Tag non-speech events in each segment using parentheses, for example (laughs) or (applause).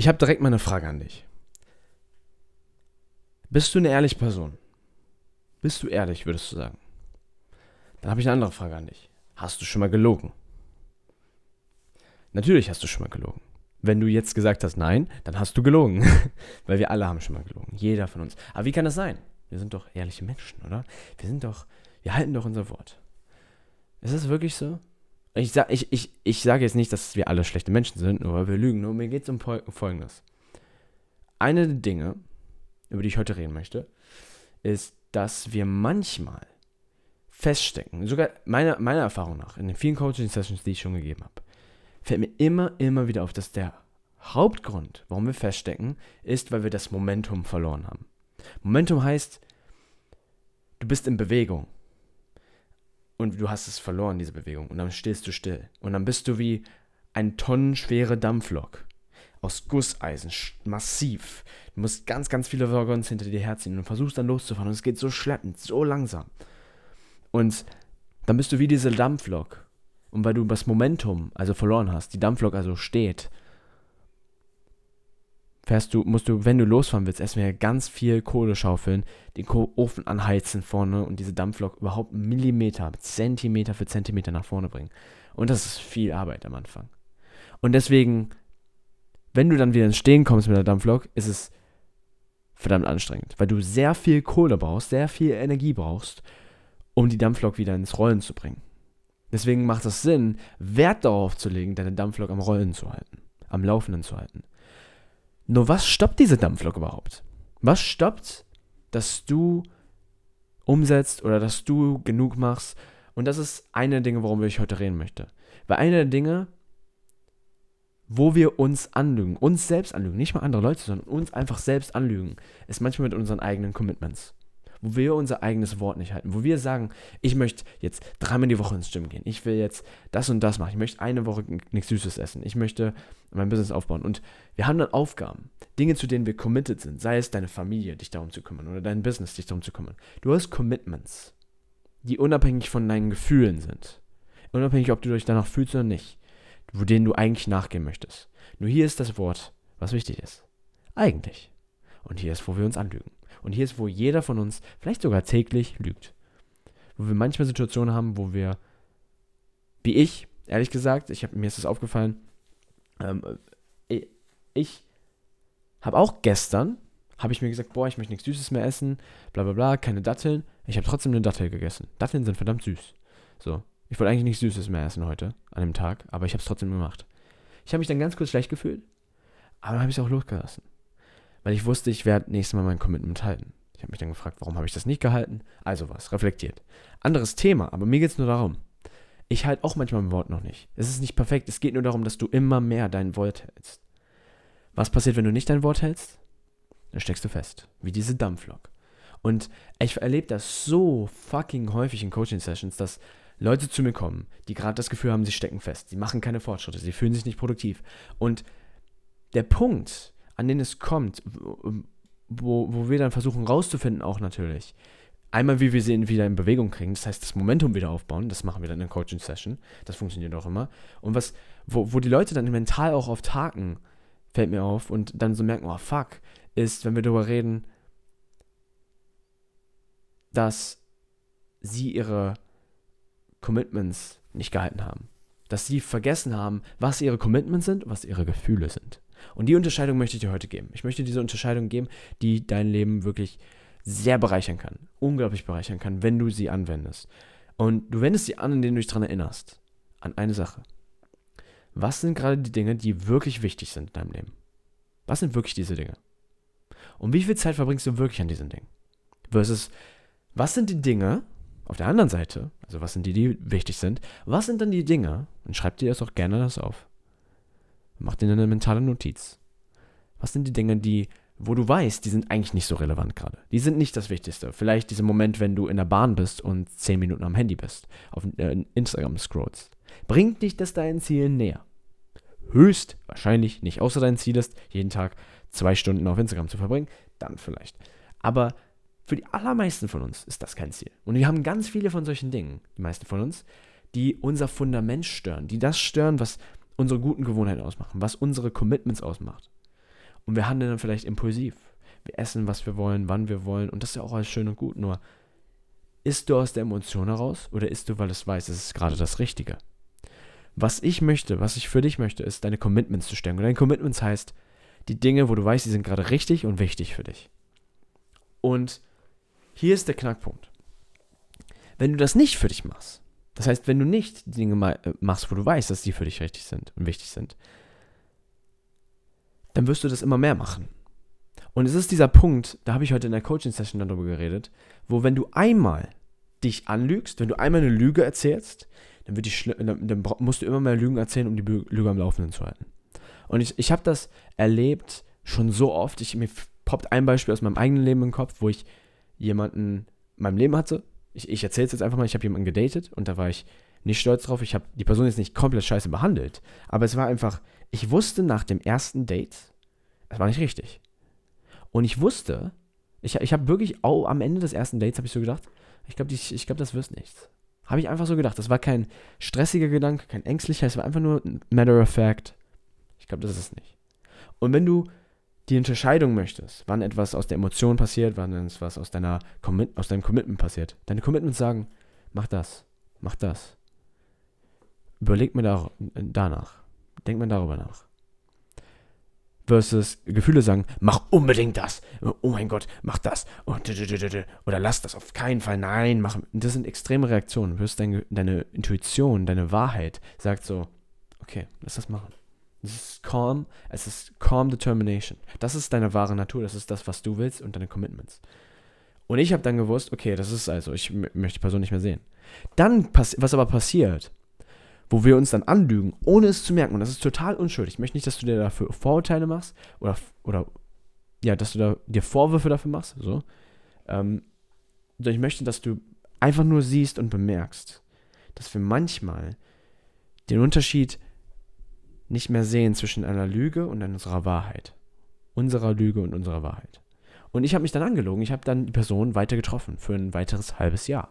Ich habe direkt mal eine Frage an dich. Bist du eine ehrliche Person? Bist du ehrlich, würdest du sagen? Dann habe ich eine andere Frage an dich. Hast du schon mal gelogen? Natürlich hast du schon mal gelogen. Wenn du jetzt gesagt hast nein, dann hast du gelogen. (laughs) Weil wir alle haben schon mal gelogen. Jeder von uns. Aber wie kann das sein? Wir sind doch ehrliche Menschen, oder? Wir sind doch, wir halten doch unser Wort. Ist das wirklich so? Ich, sag, ich, ich, ich sage jetzt nicht, dass wir alle schlechte Menschen sind, nur weil wir lügen. Nur mir geht es um Folgendes. Eine der Dinge, über die ich heute reden möchte, ist, dass wir manchmal feststecken, sogar meiner, meiner Erfahrung nach, in den vielen Coaching-Sessions, die ich schon gegeben habe, fällt mir immer, immer wieder auf, dass der Hauptgrund, warum wir feststecken, ist, weil wir das Momentum verloren haben. Momentum heißt, du bist in Bewegung und du hast es verloren, diese Bewegung, und dann stehst du still. Und dann bist du wie ein tonnenschwere Dampflok aus Gusseisen, massiv. Du musst ganz, ganz viele Waggons hinter dir herziehen und versuchst dann loszufahren und es geht so schleppend, so langsam. Und dann bist du wie diese Dampflok. Und weil du das Momentum also verloren hast, die Dampflok also steht, fährst du, musst du, wenn du losfahren willst, erstmal ganz viel Kohle schaufeln, den Ofen anheizen vorne und diese Dampflok überhaupt Millimeter, Zentimeter für Zentimeter nach vorne bringen. Und das ist viel Arbeit am Anfang. Und deswegen, wenn du dann wieder ins Stehen kommst mit der Dampflok, ist es verdammt anstrengend, weil du sehr viel Kohle brauchst, sehr viel Energie brauchst, um die Dampflok wieder ins Rollen zu bringen. Deswegen macht es Sinn, Wert darauf zu legen, deine Dampflok am Rollen zu halten, am Laufenden zu halten. Nur was stoppt diese Dampflok überhaupt? Was stoppt, dass du umsetzt oder dass du genug machst? Und das ist eine der Dinge, warum ich heute reden möchte. Weil eine der Dinge, wo wir uns anlügen, uns selbst anlügen, nicht mal andere Leute, sondern uns einfach selbst anlügen, ist manchmal mit unseren eigenen Commitments wo wir unser eigenes Wort nicht halten, wo wir sagen, ich möchte jetzt dreimal die Woche ins Gym gehen, ich will jetzt das und das machen, ich möchte eine Woche nichts Süßes essen, ich möchte mein Business aufbauen und wir haben dann Aufgaben, Dinge, zu denen wir committed sind, sei es deine Familie, dich darum zu kümmern oder dein Business, dich darum zu kümmern. Du hast Commitments, die unabhängig von deinen Gefühlen sind, unabhängig, ob du dich danach fühlst oder nicht, denen du eigentlich nachgehen möchtest. Nur hier ist das Wort, was wichtig ist. Eigentlich. Und hier ist, wo wir uns anlügen. Und hier ist, wo jeder von uns, vielleicht sogar täglich, lügt. Wo wir manchmal Situationen haben, wo wir, wie ich, ehrlich gesagt, ich hab, mir ist das aufgefallen, ähm, äh, ich habe auch gestern, habe ich mir gesagt, boah, ich möchte nichts Süßes mehr essen, bla bla bla, keine Datteln. Ich habe trotzdem eine Dattel gegessen. Datteln sind verdammt süß. So, ich wollte eigentlich nichts Süßes mehr essen heute, an dem Tag, aber ich habe es trotzdem gemacht. Ich habe mich dann ganz kurz schlecht gefühlt, aber dann habe ich es auch losgelassen weil ich wusste, ich werde nächstes Mal mein Commitment halten. Ich habe mich dann gefragt, warum habe ich das nicht gehalten? Also was, reflektiert. Anderes Thema, aber mir geht es nur darum. Ich halte auch manchmal mein Wort noch nicht. Es ist nicht perfekt, es geht nur darum, dass du immer mehr dein Wort hältst. Was passiert, wenn du nicht dein Wort hältst? Dann steckst du fest, wie diese Dampflok. Und ich erlebe das so fucking häufig in Coaching-Sessions, dass Leute zu mir kommen, die gerade das Gefühl haben, sie stecken fest, sie machen keine Fortschritte, sie fühlen sich nicht produktiv. Und der Punkt, an denen es kommt, wo, wo wir dann versuchen rauszufinden, auch natürlich. Einmal, wie wir sie wieder in Bewegung kriegen, das heißt, das Momentum wieder aufbauen, das machen wir dann in der Coaching-Session, das funktioniert auch immer. Und was, wo, wo die Leute dann mental auch oft haken, fällt mir auf, und dann so merken, oh fuck, ist, wenn wir darüber reden, dass sie ihre Commitments nicht gehalten haben. Dass sie vergessen haben, was ihre Commitments sind und was ihre Gefühle sind. Und die Unterscheidung möchte ich dir heute geben. Ich möchte diese Unterscheidung geben, die dein Leben wirklich sehr bereichern kann. Unglaublich bereichern kann, wenn du sie anwendest. Und du wendest sie an, indem du dich daran erinnerst. An eine Sache. Was sind gerade die Dinge, die wirklich wichtig sind in deinem Leben? Was sind wirklich diese Dinge? Und wie viel Zeit verbringst du wirklich an diesen Dingen? Versus, was sind die Dinge auf der anderen Seite, also was sind die, die wichtig sind, was sind dann die Dinge, und schreib dir das auch gerne das auf, Mach dir eine mentale Notiz. Was sind die Dinge, die, wo du weißt, die sind eigentlich nicht so relevant gerade. Die sind nicht das Wichtigste. Vielleicht dieser Moment, wenn du in der Bahn bist und 10 Minuten am Handy bist, auf äh, Instagram scrollst. Bringt dich das deinen Zielen näher? Höchst wahrscheinlich nicht, außer dein Ziel ist, jeden Tag zwei Stunden auf Instagram zu verbringen, dann vielleicht. Aber für die allermeisten von uns ist das kein Ziel. Und wir haben ganz viele von solchen Dingen, die meisten von uns, die unser Fundament stören, die das stören, was unsere guten Gewohnheiten ausmachen, was unsere Commitments ausmacht. Und wir handeln dann vielleicht impulsiv. Wir essen, was wir wollen, wann wir wollen. Und das ist ja auch alles schön und gut. Nur, isst du aus der Emotion heraus oder isst du, weil es weiß, es ist gerade das Richtige? Was ich möchte, was ich für dich möchte, ist, deine Commitments zu stellen. Und deine Commitments heißt, die Dinge, wo du weißt, die sind gerade richtig und wichtig für dich. Und hier ist der Knackpunkt. Wenn du das nicht für dich machst, das heißt, wenn du nicht die Dinge äh, machst, wo du weißt, dass die für dich richtig sind und wichtig sind, dann wirst du das immer mehr machen. Und es ist dieser Punkt, da habe ich heute in der Coaching-Session darüber geredet, wo wenn du einmal dich anlügst, wenn du einmal eine Lüge erzählst, dann, wird die dann, dann musst du immer mehr Lügen erzählen, um die Lüge am Laufenden zu halten. Und ich, ich habe das erlebt schon so oft. Ich, mir poppt ein Beispiel aus meinem eigenen Leben im Kopf, wo ich jemanden in meinem Leben hatte. Ich, ich erzähle es jetzt einfach mal, ich habe jemanden gedatet und da war ich nicht stolz drauf. Ich habe die Person jetzt nicht komplett scheiße behandelt, aber es war einfach, ich wusste nach dem ersten Date, es war nicht richtig. Und ich wusste, ich, ich habe wirklich auch am Ende des ersten Dates habe ich so gedacht, ich glaube, ich glaub, das wird nichts. Habe ich einfach so gedacht. Das war kein stressiger Gedanke, kein ängstlicher, es war einfach nur matter of fact. Ich glaube, das ist es nicht. Und wenn du die Unterscheidung möchtest, wann etwas aus der Emotion passiert, wann etwas aus, deiner Commit aus deinem Commitment passiert, deine Commitments sagen, mach das, mach das. Überleg mir da, danach. Denk mal darüber nach versus Gefühle sagen, mach unbedingt das. Oh mein Gott, mach das. Oder lass das auf keinen Fall. Nein, mach. Das sind extreme Reaktionen. Deine, deine Intuition, deine Wahrheit sagt so, okay, lass das machen. Es ist calm, es ist calm determination. Das ist deine wahre Natur, das ist das, was du willst und deine Commitments. Und ich habe dann gewusst, okay, das ist also, ich möchte die Person nicht mehr sehen. Dann, was aber passiert, wo wir uns dann anlügen, ohne es zu merken. Und das ist total unschuldig. Ich möchte nicht, dass du dir dafür Vorurteile machst oder, oder ja, dass du da, dir Vorwürfe dafür machst, so. Ähm, ich möchte, dass du einfach nur siehst und bemerkst, dass wir manchmal den Unterschied nicht mehr sehen zwischen einer Lüge und unserer Wahrheit. Unserer Lüge und unserer Wahrheit. Und ich habe mich dann angelogen. Ich habe dann die Person weiter getroffen für ein weiteres halbes Jahr.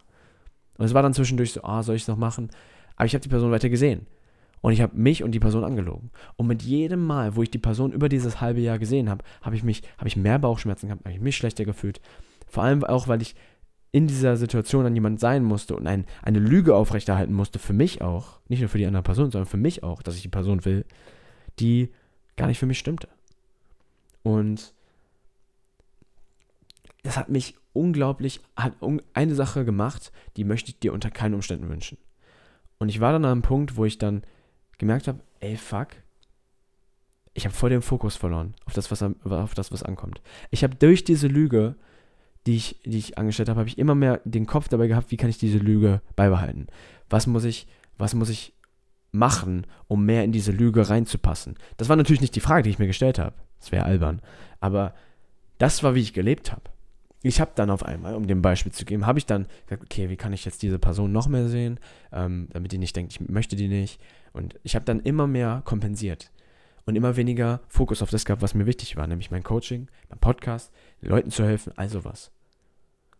Und es war dann zwischendurch so, ah, soll ich es noch machen? Aber ich habe die Person weiter gesehen. Und ich habe mich und die Person angelogen. Und mit jedem Mal, wo ich die Person über dieses halbe Jahr gesehen habe, habe ich mich, habe ich mehr Bauchschmerzen gehabt, habe ich mich schlechter gefühlt. Vor allem auch, weil ich in dieser Situation an jemand sein musste und ein, eine Lüge aufrechterhalten musste, für mich auch, nicht nur für die andere Person, sondern für mich auch, dass ich die Person will, die gar nicht für mich stimmte. Und das hat mich unglaublich, hat eine Sache gemacht, die möchte ich dir unter keinen Umständen wünschen. Und ich war dann an einem Punkt, wo ich dann gemerkt habe, ey, fuck, ich habe voll den Fokus verloren auf das, was, auf das, was ankommt. Ich habe durch diese Lüge, die ich, die ich angestellt habe, habe ich immer mehr den Kopf dabei gehabt, wie kann ich diese Lüge beibehalten? Was muss ich, was muss ich machen, um mehr in diese Lüge reinzupassen? Das war natürlich nicht die Frage, die ich mir gestellt habe. Das wäre albern. Aber das war, wie ich gelebt habe ich habe dann auf einmal, um dem Beispiel zu geben, habe ich dann gesagt, okay, wie kann ich jetzt diese Person noch mehr sehen, ähm, damit die nicht denkt, ich möchte die nicht. Und ich habe dann immer mehr kompensiert und immer weniger Fokus auf das gehabt, was mir wichtig war, nämlich mein Coaching, mein Podcast, Leuten zu helfen, all sowas.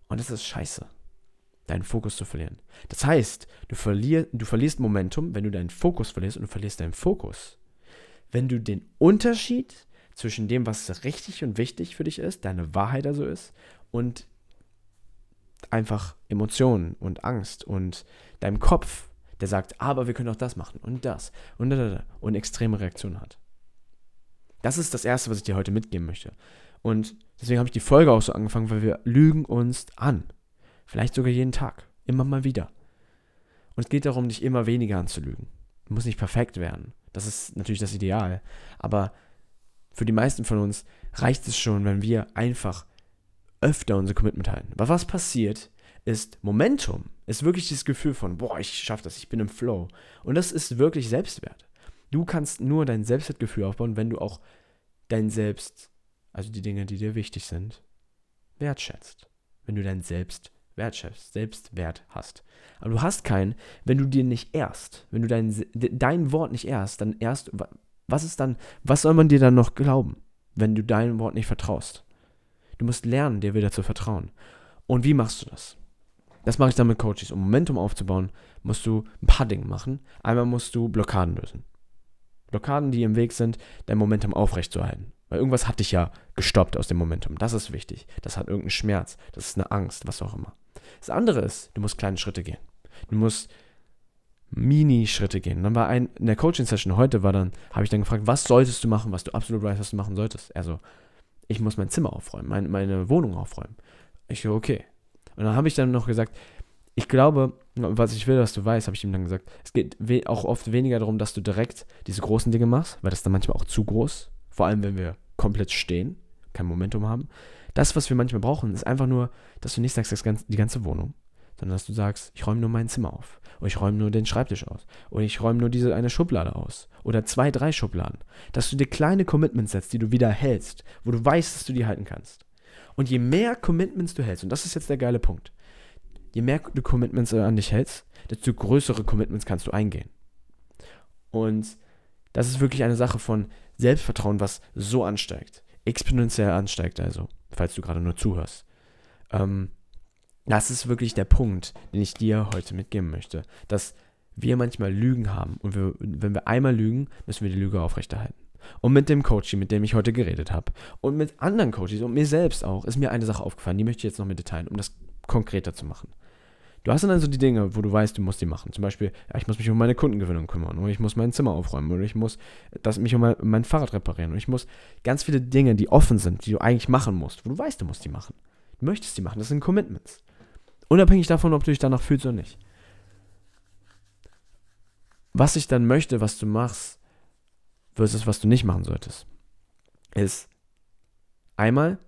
Und das ist scheiße, deinen Fokus zu verlieren. Das heißt, du, verlier, du verlierst Momentum, wenn du deinen Fokus verlierst und du verlierst deinen Fokus. Wenn du den Unterschied zwischen dem, was richtig und wichtig für dich ist, deine Wahrheit also ist, und einfach Emotionen und Angst und deinem Kopf, der sagt, aber wir können auch das machen und das und da, und extreme Reaktionen hat. Das ist das Erste, was ich dir heute mitgeben möchte. Und deswegen habe ich die Folge auch so angefangen, weil wir lügen uns an. Vielleicht sogar jeden Tag. Immer mal wieder. Und es geht darum, dich immer weniger anzulügen. Du musst nicht perfekt werden. Das ist natürlich das Ideal. Aber für die meisten von uns reicht es schon, wenn wir einfach öfter unser Commitment halten. Aber was passiert, ist Momentum, ist wirklich das Gefühl von, boah, ich schaffe das, ich bin im Flow. Und das ist wirklich Selbstwert. Du kannst nur dein Selbstwertgefühl aufbauen, wenn du auch dein Selbst, also die Dinge, die dir wichtig sind, wertschätzt. Wenn du dein Selbst wertschätzt, Selbstwert hast. Aber du hast keinen, wenn du dir nicht erst, wenn du dein, dein Wort nicht erst, dann erst, was ist dann, was soll man dir dann noch glauben, wenn du deinem Wort nicht vertraust? Du musst lernen, dir wieder zu vertrauen. Und wie machst du das? Das mache ich dann mit Coaches. Um Momentum aufzubauen, musst du ein paar Dinge machen. Einmal musst du Blockaden lösen. Blockaden, die im Weg sind, dein Momentum aufrechtzuerhalten. Weil irgendwas hat dich ja gestoppt aus dem Momentum. Das ist wichtig. Das hat irgendeinen Schmerz. Das ist eine Angst, was auch immer. Das andere ist, du musst kleine Schritte gehen. Du musst Mini-Schritte gehen. dann war ein, in der Coaching-Session heute war dann, habe ich dann gefragt, was solltest du machen, was du absolut weißt, was du machen solltest. Also, ich muss mein Zimmer aufräumen, mein, meine Wohnung aufräumen. Ich so, okay. Und dann habe ich dann noch gesagt, ich glaube, was ich will, dass du weißt, habe ich ihm dann gesagt, es geht auch oft weniger darum, dass du direkt diese großen Dinge machst, weil das dann manchmal auch zu groß, vor allem wenn wir komplett stehen, kein Momentum haben. Das, was wir manchmal brauchen, ist einfach nur, dass du nicht sagst, das ganze, die ganze Wohnung, sondern dass du sagst, ich räume nur mein Zimmer auf. Oder ich räume nur den Schreibtisch aus. Oder ich räume nur diese eine Schublade aus. Oder zwei, drei Schubladen. Dass du dir kleine Commitments setzt, die du wieder hältst, wo du weißt, dass du die halten kannst. Und je mehr Commitments du hältst, und das ist jetzt der geile Punkt, je mehr du Commitments an dich hältst, desto größere Commitments kannst du eingehen. Und das ist wirklich eine Sache von Selbstvertrauen, was so ansteigt. Exponentiell ansteigt also, falls du gerade nur zuhörst. Ähm, das ist wirklich der Punkt, den ich dir heute mitgeben möchte. Dass wir manchmal Lügen haben und wir, wenn wir einmal lügen, müssen wir die Lüge aufrechterhalten. Und mit dem Coach, mit dem ich heute geredet habe und mit anderen Coaches und mir selbst auch, ist mir eine Sache aufgefallen, die möchte ich jetzt noch mit teilen, um das konkreter zu machen. Du hast dann also die Dinge, wo du weißt, du musst die machen. Zum Beispiel, ja, ich muss mich um meine Kundengewinnung kümmern oder ich muss mein Zimmer aufräumen oder ich muss das, mich um mein, mein Fahrrad reparieren und ich muss ganz viele Dinge, die offen sind, die du eigentlich machen musst, wo du weißt, du musst die machen. Du möchtest die machen, das sind Commitments. Unabhängig davon, ob du dich danach fühlst oder nicht. Was ich dann möchte, was du machst, versus was du nicht machen solltest, ist einmal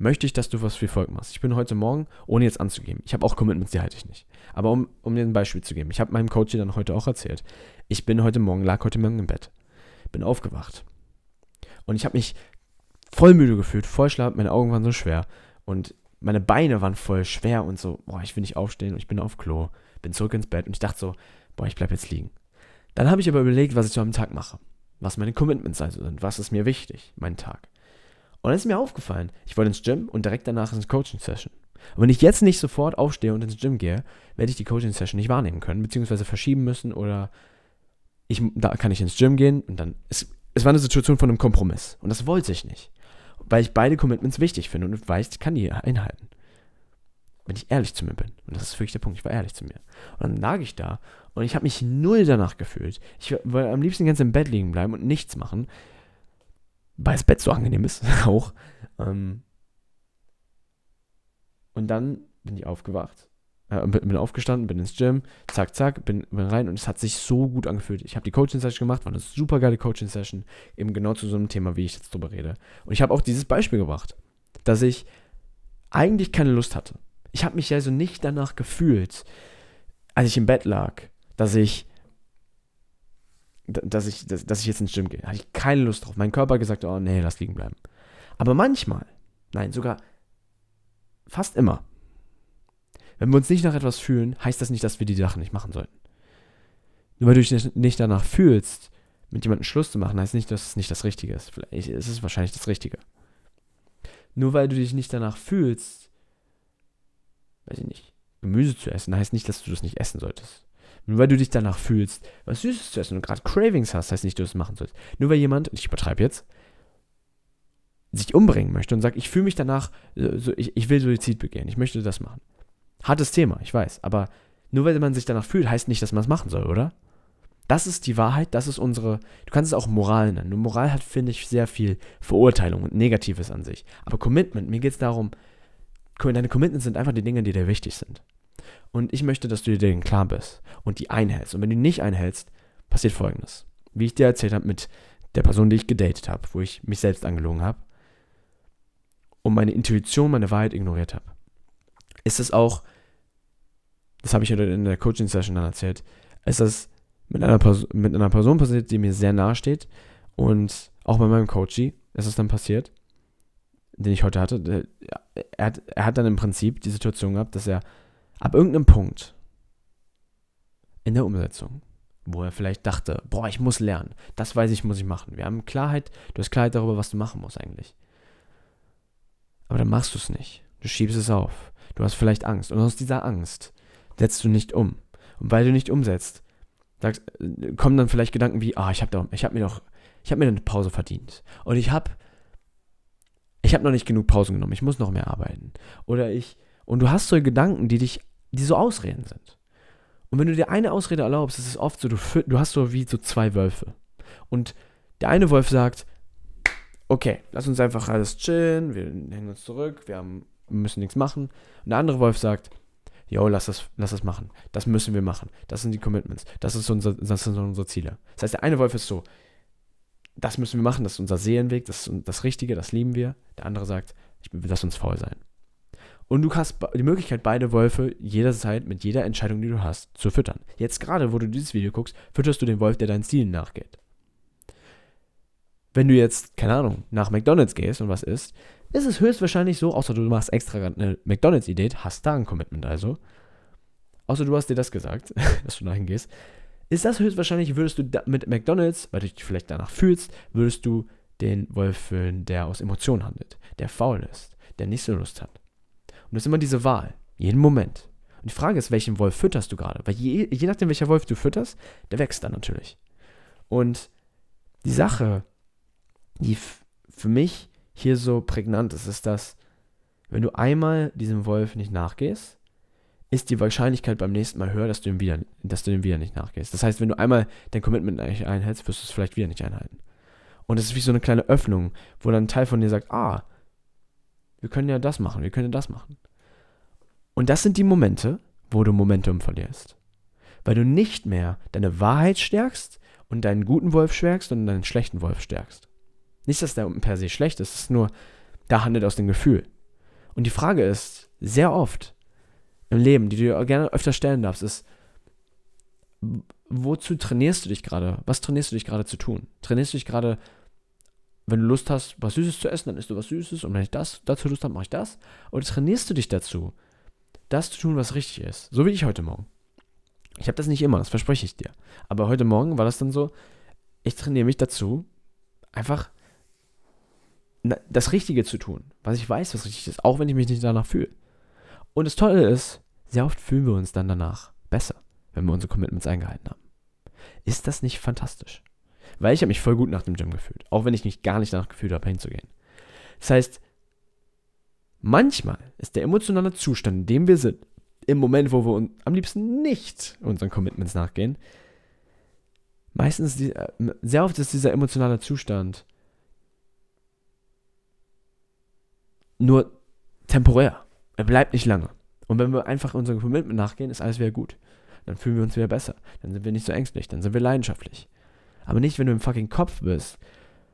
möchte ich, dass du was wie folgt machst. Ich bin heute Morgen, ohne jetzt anzugeben, ich habe auch Commitments, die halte ich nicht. Aber um, um dir ein Beispiel zu geben, ich habe meinem Coach dann heute auch erzählt, ich bin heute Morgen, lag heute Morgen im Bett, bin aufgewacht. Und ich habe mich voll müde gefühlt, voll schlapp, meine Augen waren so schwer. Und meine Beine waren voll schwer und so, boah, ich will nicht aufstehen und ich bin auf Klo, bin zurück ins Bett und ich dachte so, boah, ich bleib jetzt liegen. Dann habe ich aber überlegt, was ich so am Tag mache, was meine Commitments also sind, was ist mir wichtig, mein Tag. Und dann ist mir aufgefallen, ich wollte ins Gym und direkt danach ins Coaching-Session. Und wenn ich jetzt nicht sofort aufstehe und ins Gym gehe, werde ich die Coaching-Session nicht wahrnehmen können, beziehungsweise verschieben müssen oder ich, da kann ich ins Gym gehen und dann, es, es war eine Situation von einem Kompromiss und das wollte ich nicht weil ich beide Commitments wichtig finde und weiß, ich kann die einhalten. Wenn ich ehrlich zu mir bin. Und das ist wirklich der Punkt, ich war ehrlich zu mir. Und dann lag ich da und ich habe mich null danach gefühlt. Ich wollte am liebsten ganz im Bett liegen bleiben und nichts machen, weil das Bett so angenehm ist, (laughs) auch. Ähm, und dann bin ich aufgewacht äh, bin aufgestanden, bin ins Gym, zack, zack, bin, bin rein und es hat sich so gut angefühlt. Ich habe die Coaching-Session gemacht, war eine super geile Coaching-Session, eben genau zu so einem Thema, wie ich jetzt drüber rede. Und ich habe auch dieses Beispiel gebracht, dass ich eigentlich keine Lust hatte. Ich habe mich also nicht danach gefühlt, als ich im Bett lag, dass ich dass ich, dass, dass ich jetzt ins Gym gehe. Hatte ich keine Lust drauf. Mein Körper hat gesagt, oh nee, lass liegen bleiben. Aber manchmal, nein, sogar fast immer, wenn wir uns nicht nach etwas fühlen, heißt das nicht, dass wir die Sachen nicht machen sollten. Nur weil du dich nicht danach fühlst, mit jemandem Schluss zu machen, heißt nicht, dass es nicht das Richtige ist. Vielleicht ist es wahrscheinlich das Richtige. Nur weil du dich nicht danach fühlst, weiß ich nicht, Gemüse zu essen, heißt nicht, dass du das nicht essen solltest. Nur weil du dich danach fühlst, was Süßes zu essen und gerade Cravings hast, heißt nicht, dass du das machen sollst. Nur weil jemand, ich übertreibe jetzt, sich umbringen möchte und sagt, ich fühle mich danach, so, ich, ich will Suizid begehen, ich möchte das machen. Hartes Thema, ich weiß. Aber nur weil man sich danach fühlt, heißt nicht, dass man es machen soll, oder? Das ist die Wahrheit, das ist unsere. Du kannst es auch Moral nennen. Nur Moral hat, finde ich, sehr viel Verurteilung und Negatives an sich. Aber Commitment, mir geht es darum, deine Commitments sind einfach die Dinge, die dir wichtig sind. Und ich möchte, dass du dir denen klar bist und die einhältst. Und wenn du die nicht einhältst, passiert folgendes. Wie ich dir erzählt habe mit der Person, die ich gedatet habe, wo ich mich selbst angelogen habe und meine Intuition, meine Wahrheit ignoriert habe ist es auch, das habe ich in der Coaching-Session dann erzählt, ist das mit einer, Person, mit einer Person passiert, die mir sehr nahe steht und auch bei meinem Coachie ist es dann passiert, den ich heute hatte. Er hat, er hat dann im Prinzip die Situation gehabt, dass er ab irgendeinem Punkt in der Umsetzung, wo er vielleicht dachte, boah, ich muss lernen, das weiß ich, muss ich machen. Wir haben Klarheit, du hast Klarheit darüber, was du machen musst eigentlich. Aber dann machst du es nicht. Du schiebst es auf. Du hast vielleicht Angst. Und aus dieser Angst setzt du nicht um. Und weil du nicht umsetzt, sagst, kommen dann vielleicht Gedanken wie, ah, ich habe hab mir doch, ich habe mir eine Pause verdient. Und ich habe ich habe noch nicht genug Pausen genommen, ich muss noch mehr arbeiten. Oder ich, und du hast so Gedanken, die dich, die so Ausreden sind. Und wenn du dir eine Ausrede erlaubst, ist es oft so, du, du hast so wie so zwei Wölfe. Und der eine Wolf sagt, okay, lass uns einfach alles chillen, wir hängen uns zurück, wir, haben, müssen nichts machen. Und der andere Wolf sagt, yo, lass das, lass das machen. Das müssen wir machen. Das sind die Commitments. Das, ist unser, das sind unsere Ziele. Das heißt, der eine Wolf ist so, das müssen wir machen, das ist unser Seelenweg, das ist das Richtige, das lieben wir. Der andere sagt, ich, lass uns faul sein. Und du hast die Möglichkeit, beide Wölfe jederzeit mit jeder Entscheidung, die du hast, zu füttern. Jetzt gerade, wo du dieses Video guckst, fütterst du den Wolf, der deinen Zielen nachgeht. Wenn du jetzt, keine Ahnung, nach McDonalds gehst und was isst, ist es höchstwahrscheinlich so, außer du machst extra eine McDonalds-Idee, hast da ein Commitment also, außer du hast dir das gesagt, (laughs) dass du dahin gehst, ist das höchstwahrscheinlich, würdest du mit McDonalds, weil du dich vielleicht danach fühlst, würdest du den Wolf füllen, der aus Emotionen handelt, der faul ist, der nicht so Lust hat. Und das ist immer diese Wahl, jeden Moment. Und die Frage ist, welchen Wolf fütterst du gerade? Weil je, je nachdem, welcher Wolf du fütterst, der wächst dann natürlich. Und die Sache, die für mich hier so prägnant ist, ist, dass wenn du einmal diesem Wolf nicht nachgehst, ist die Wahrscheinlichkeit beim nächsten Mal höher, dass du ihm wieder, dass du dem wieder nicht nachgehst. Das heißt, wenn du einmal dein Commitment nicht einhältst, wirst du es vielleicht wieder nicht einhalten. Und es ist wie so eine kleine Öffnung, wo dann ein Teil von dir sagt, ah, wir können ja das machen, wir können ja das machen. Und das sind die Momente, wo du Momentum verlierst. Weil du nicht mehr deine Wahrheit stärkst und deinen guten Wolf stärkst und deinen schlechten Wolf stärkst. Nicht, dass der per se schlecht ist, es ist nur, da handelt aus dem Gefühl. Und die Frage ist, sehr oft im Leben, die du dir gerne öfter stellen darfst, ist, wozu trainierst du dich gerade? Was trainierst du dich gerade zu tun? Trainierst du dich gerade, wenn du Lust hast, was Süßes zu essen, dann isst du was Süßes und wenn ich das dazu Lust habe, mache ich das? Oder trainierst du dich dazu, das zu tun, was richtig ist? So wie ich heute Morgen. Ich habe das nicht immer, das verspreche ich dir. Aber heute Morgen war das dann so, ich trainiere mich dazu, einfach das Richtige zu tun, was ich weiß, was richtig ist, auch wenn ich mich nicht danach fühle. Und das Tolle ist, sehr oft fühlen wir uns dann danach besser, wenn wir unsere Commitments eingehalten haben. Ist das nicht fantastisch? Weil ich habe mich voll gut nach dem Gym gefühlt, auch wenn ich mich gar nicht danach gefühlt habe, hinzugehen. Das heißt, manchmal ist der emotionale Zustand, in dem wir sind, im Moment, wo wir am liebsten nicht unseren Commitments nachgehen, meistens, die, äh, sehr oft ist dieser emotionale Zustand nur temporär. Er bleibt nicht lange. Und wenn wir einfach unserem Commitment nachgehen, ist alles wieder gut. Dann fühlen wir uns wieder besser. Dann sind wir nicht so ängstlich. Dann sind wir leidenschaftlich. Aber nicht, wenn du im fucking Kopf bist.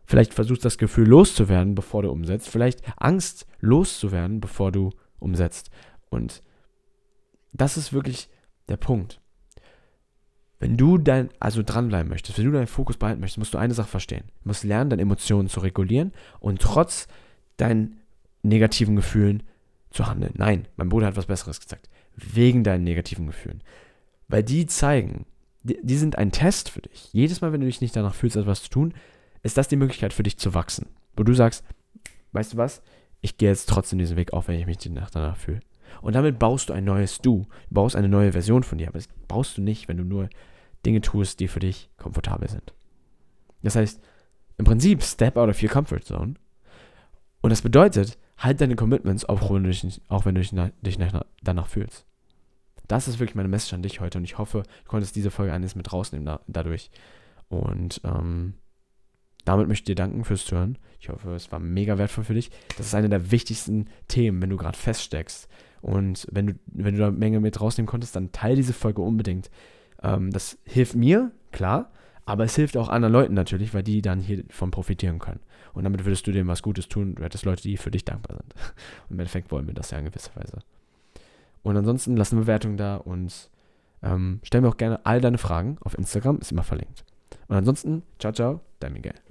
Vielleicht versuchst das Gefühl loszuwerden, bevor du umsetzt. Vielleicht Angst loszuwerden, bevor du umsetzt. Und das ist wirklich der Punkt. Wenn du dein, also dranbleiben möchtest, wenn du deinen Fokus behalten möchtest, musst du eine Sache verstehen. Du musst lernen, deine Emotionen zu regulieren und trotz deinen negativen Gefühlen zu handeln. Nein, mein Bruder hat was Besseres gesagt. Wegen deinen negativen Gefühlen. Weil die zeigen, die, die sind ein Test für dich. Jedes Mal, wenn du dich nicht danach fühlst, etwas zu tun, ist das die Möglichkeit für dich zu wachsen. Wo du sagst, weißt du was, ich gehe jetzt trotzdem diesen Weg auf, wenn ich mich danach fühle. Und damit baust du ein neues Du, baust eine neue Version von dir, aber das brauchst du nicht, wenn du nur Dinge tust, die für dich komfortabel sind. Das heißt, im Prinzip step out of your comfort zone. Und das bedeutet, halt deine Commitments, auch wenn du dich, auch wenn du dich, dich danach fühlst. Das ist wirklich meine Message an dich heute und ich hoffe, du konntest diese Folge eines mit rausnehmen da, dadurch. Und ähm, damit möchte ich dir danken fürs Zuhören. Ich hoffe, es war mega wertvoll für dich. Das ist eine der wichtigsten Themen, wenn du gerade feststeckst. Und wenn du, wenn du da eine Menge mit rausnehmen konntest, dann teile diese Folge unbedingt. Ähm, das hilft mir, klar, aber es hilft auch anderen Leuten natürlich, weil die dann hiervon profitieren können. Und damit würdest du dem was Gutes tun. Du hättest Leute, die für dich dankbar sind. Und (laughs) im Endeffekt wollen wir das ja in gewisser Weise. Und ansonsten lass eine Bewertung da und ähm, stell mir auch gerne all deine Fragen auf Instagram, ist immer verlinkt. Und ansonsten, ciao, ciao, dein Miguel.